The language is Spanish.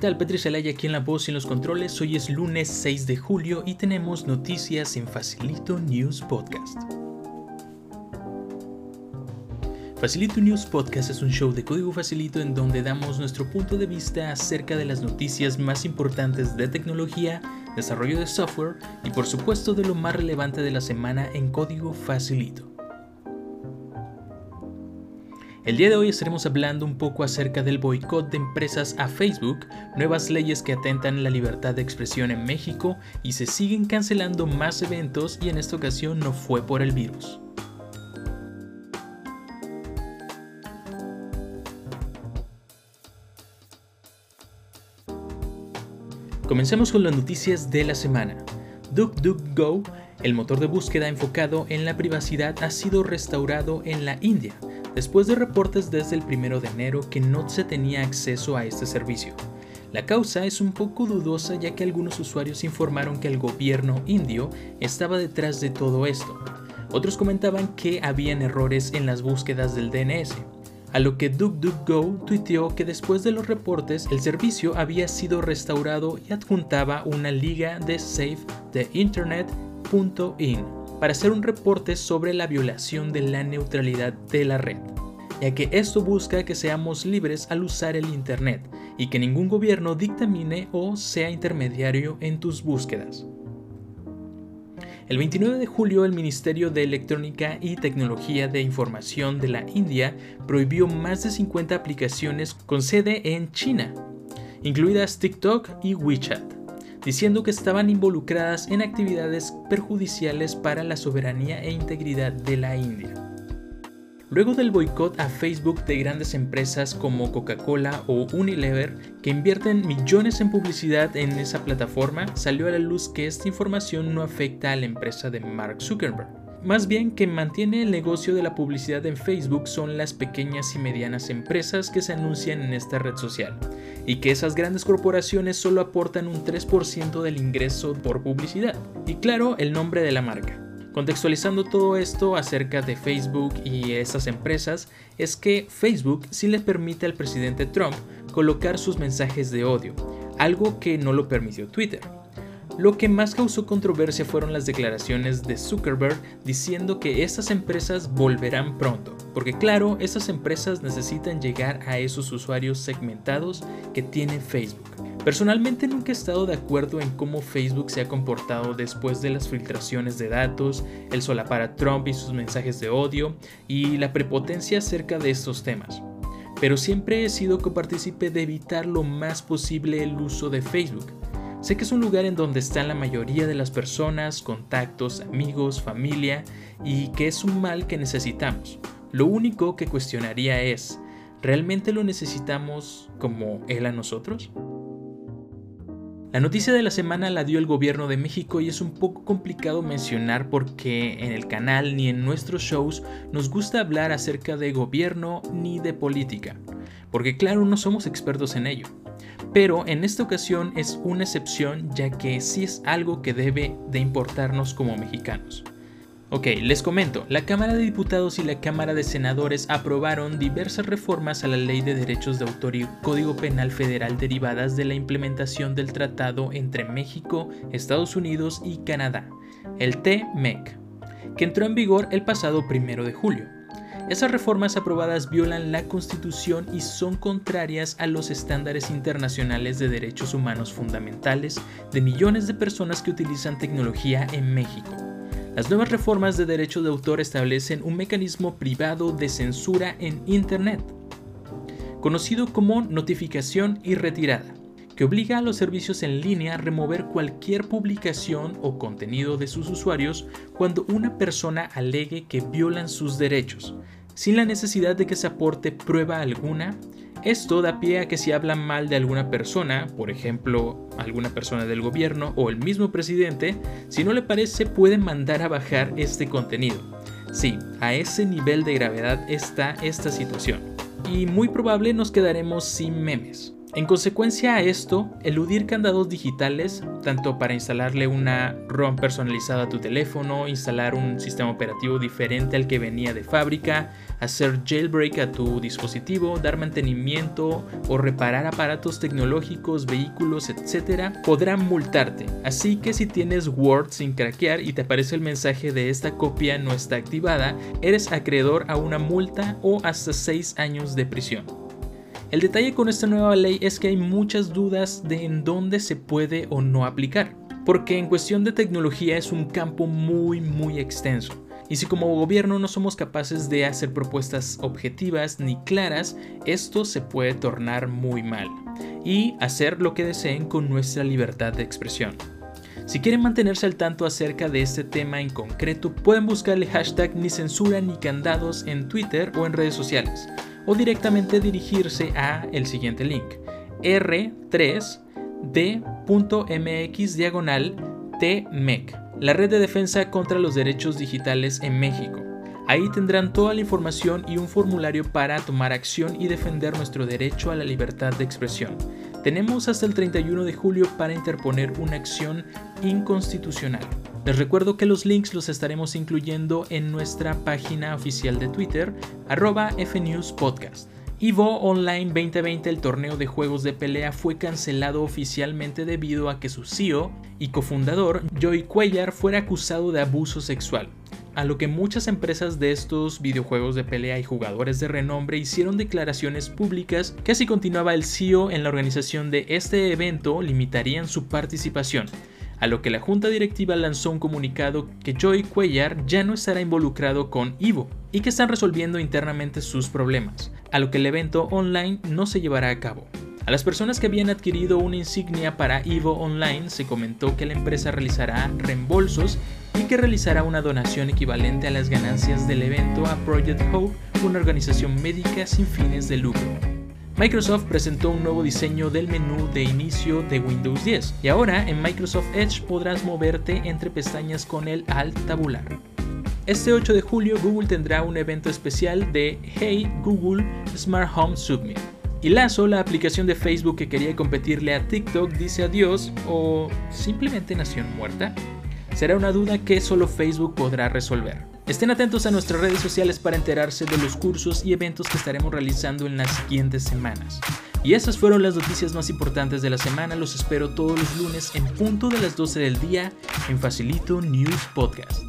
¿Qué tal? Petri Celaya aquí en la voz y en los controles. Hoy es lunes 6 de julio y tenemos noticias en Facilito News Podcast. Facilito News Podcast es un show de código facilito en donde damos nuestro punto de vista acerca de las noticias más importantes de tecnología, desarrollo de software y por supuesto de lo más relevante de la semana en código facilito. El día de hoy estaremos hablando un poco acerca del boicot de empresas a Facebook, nuevas leyes que atentan la libertad de expresión en México y se siguen cancelando más eventos y en esta ocasión no fue por el virus. Comencemos con las noticias de la semana. DuckDuckGo, el motor de búsqueda enfocado en la privacidad, ha sido restaurado en la India después de reportes desde el 1 de enero que no se tenía acceso a este servicio. La causa es un poco dudosa ya que algunos usuarios informaron que el gobierno indio estaba detrás de todo esto. Otros comentaban que habían errores en las búsquedas del DNS, a lo que DuckDuckGo tuiteó que después de los reportes el servicio había sido restaurado y adjuntaba una liga de the Internet.in para hacer un reporte sobre la violación de la neutralidad de la red, ya que esto busca que seamos libres al usar el Internet y que ningún gobierno dictamine o sea intermediario en tus búsquedas. El 29 de julio el Ministerio de Electrónica y Tecnología de Información de la India prohibió más de 50 aplicaciones con sede en China, incluidas TikTok y WeChat diciendo que estaban involucradas en actividades perjudiciales para la soberanía e integridad de la India. Luego del boicot a Facebook de grandes empresas como Coca-Cola o Unilever, que invierten millones en publicidad en esa plataforma, salió a la luz que esta información no afecta a la empresa de Mark Zuckerberg. Más bien que mantiene el negocio de la publicidad en Facebook son las pequeñas y medianas empresas que se anuncian en esta red social, y que esas grandes corporaciones solo aportan un 3% del ingreso por publicidad. Y claro, el nombre de la marca. Contextualizando todo esto acerca de Facebook y esas empresas, es que Facebook sí le permite al presidente Trump colocar sus mensajes de odio, algo que no lo permitió Twitter. Lo que más causó controversia fueron las declaraciones de Zuckerberg diciendo que estas empresas volverán pronto, porque claro, estas empresas necesitan llegar a esos usuarios segmentados que tiene Facebook. Personalmente nunca he estado de acuerdo en cómo Facebook se ha comportado después de las filtraciones de datos, el solapar a Trump y sus mensajes de odio y la prepotencia acerca de estos temas. Pero siempre he sido copartícipe de evitar lo más posible el uso de Facebook Sé que es un lugar en donde están la mayoría de las personas, contactos, amigos, familia, y que es un mal que necesitamos. Lo único que cuestionaría es, ¿realmente lo necesitamos como Él a nosotros? La noticia de la semana la dio el gobierno de México y es un poco complicado mencionar porque en el canal ni en nuestros shows nos gusta hablar acerca de gobierno ni de política, porque claro no somos expertos en ello pero en esta ocasión es una excepción ya que sí es algo que debe de importarnos como mexicanos. Ok, les comento, la Cámara de Diputados y la Cámara de Senadores aprobaron diversas reformas a la Ley de Derechos de Autor y Código Penal Federal derivadas de la implementación del tratado entre México, Estados Unidos y Canadá, el TMEC, que entró en vigor el pasado 1 de julio. Esas reformas aprobadas violan la Constitución y son contrarias a los estándares internacionales de derechos humanos fundamentales de millones de personas que utilizan tecnología en México. Las nuevas reformas de derecho de autor establecen un mecanismo privado de censura en Internet, conocido como notificación y retirada, que obliga a los servicios en línea a remover cualquier publicación o contenido de sus usuarios cuando una persona alegue que violan sus derechos, sin la necesidad de que se aporte prueba alguna. Esto da pie a que si hablan mal de alguna persona, por ejemplo, alguna persona del gobierno o el mismo presidente, si no le parece puede mandar a bajar este contenido. Sí, a ese nivel de gravedad está esta situación. Y muy probable nos quedaremos sin memes. En consecuencia a esto, eludir candados digitales, tanto para instalarle una ROM personalizada a tu teléfono, instalar un sistema operativo diferente al que venía de fábrica, hacer jailbreak a tu dispositivo, dar mantenimiento o reparar aparatos tecnológicos, vehículos, etc., podrán multarte. Así que si tienes Word sin craquear y te aparece el mensaje de esta copia no está activada, eres acreedor a una multa o hasta 6 años de prisión. El detalle con esta nueva ley es que hay muchas dudas de en dónde se puede o no aplicar, porque en cuestión de tecnología es un campo muy muy extenso. Y si como gobierno no somos capaces de hacer propuestas objetivas ni claras, esto se puede tornar muy mal y hacer lo que deseen con nuestra libertad de expresión. Si quieren mantenerse al tanto acerca de este tema en concreto, pueden buscar el hashtag ni censura ni candados en Twitter o en redes sociales o directamente dirigirse a el siguiente link r3d.mx diagonal tmec, la red de defensa contra los derechos digitales en México. Ahí tendrán toda la información y un formulario para tomar acción y defender nuestro derecho a la libertad de expresión. Tenemos hasta el 31 de julio para interponer una acción inconstitucional. Les recuerdo que los links los estaremos incluyendo en nuestra página oficial de Twitter, arroba FNewsPodcast. Evo Online 2020, el torneo de juegos de pelea, fue cancelado oficialmente debido a que su CEO y cofundador, Joey Cuellar, fuera acusado de abuso sexual. A lo que muchas empresas de estos videojuegos de pelea y jugadores de renombre hicieron declaraciones públicas que si continuaba el CEO en la organización de este evento limitarían su participación a lo que la junta directiva lanzó un comunicado que Joey Cuellar ya no estará involucrado con Ivo y que están resolviendo internamente sus problemas, a lo que el evento online no se llevará a cabo. A las personas que habían adquirido una insignia para Evo Online se comentó que la empresa realizará reembolsos y que realizará una donación equivalente a las ganancias del evento a Project Hope, una organización médica sin fines de lucro. Microsoft presentó un nuevo diseño del menú de inicio de Windows 10 y ahora en Microsoft Edge podrás moverte entre pestañas con el Alt tabular. Este 8 de julio Google tendrá un evento especial de Hey Google Smart Home Submit. Y Lazo, la aplicación de Facebook que quería competirle a TikTok, dice adiós o simplemente nació muerta. Será una duda que solo Facebook podrá resolver. Estén atentos a nuestras redes sociales para enterarse de los cursos y eventos que estaremos realizando en las siguientes semanas. Y esas fueron las noticias más importantes de la semana. Los espero todos los lunes en punto de las 12 del día en Facilito News Podcast.